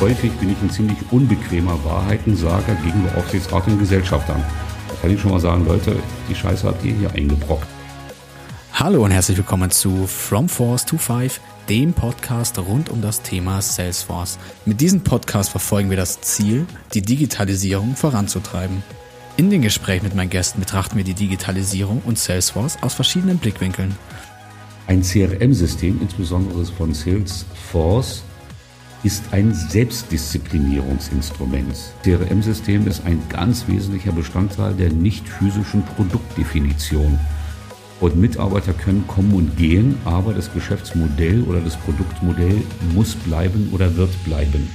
häufig bin ich ein ziemlich unbequemer Wahrheitensager gegenüber Aufsichtsrat und Gesellschaftern. Da kann ich schon mal sagen, Leute, die Scheiße habt ihr hier eingebrockt. Hallo und herzlich willkommen zu From Force to Five, dem Podcast rund um das Thema Salesforce. Mit diesem Podcast verfolgen wir das Ziel, die Digitalisierung voranzutreiben. In den Gesprächen mit meinen Gästen betrachten wir die Digitalisierung und Salesforce aus verschiedenen Blickwinkeln. Ein CRM-System, insbesondere von Salesforce, ist ein Selbstdisziplinierungsinstrument. CRM-System ist ein ganz wesentlicher Bestandteil der nicht physischen Produktdefinition. Und Mitarbeiter können kommen und gehen, aber das Geschäftsmodell oder das Produktmodell muss bleiben oder wird bleiben.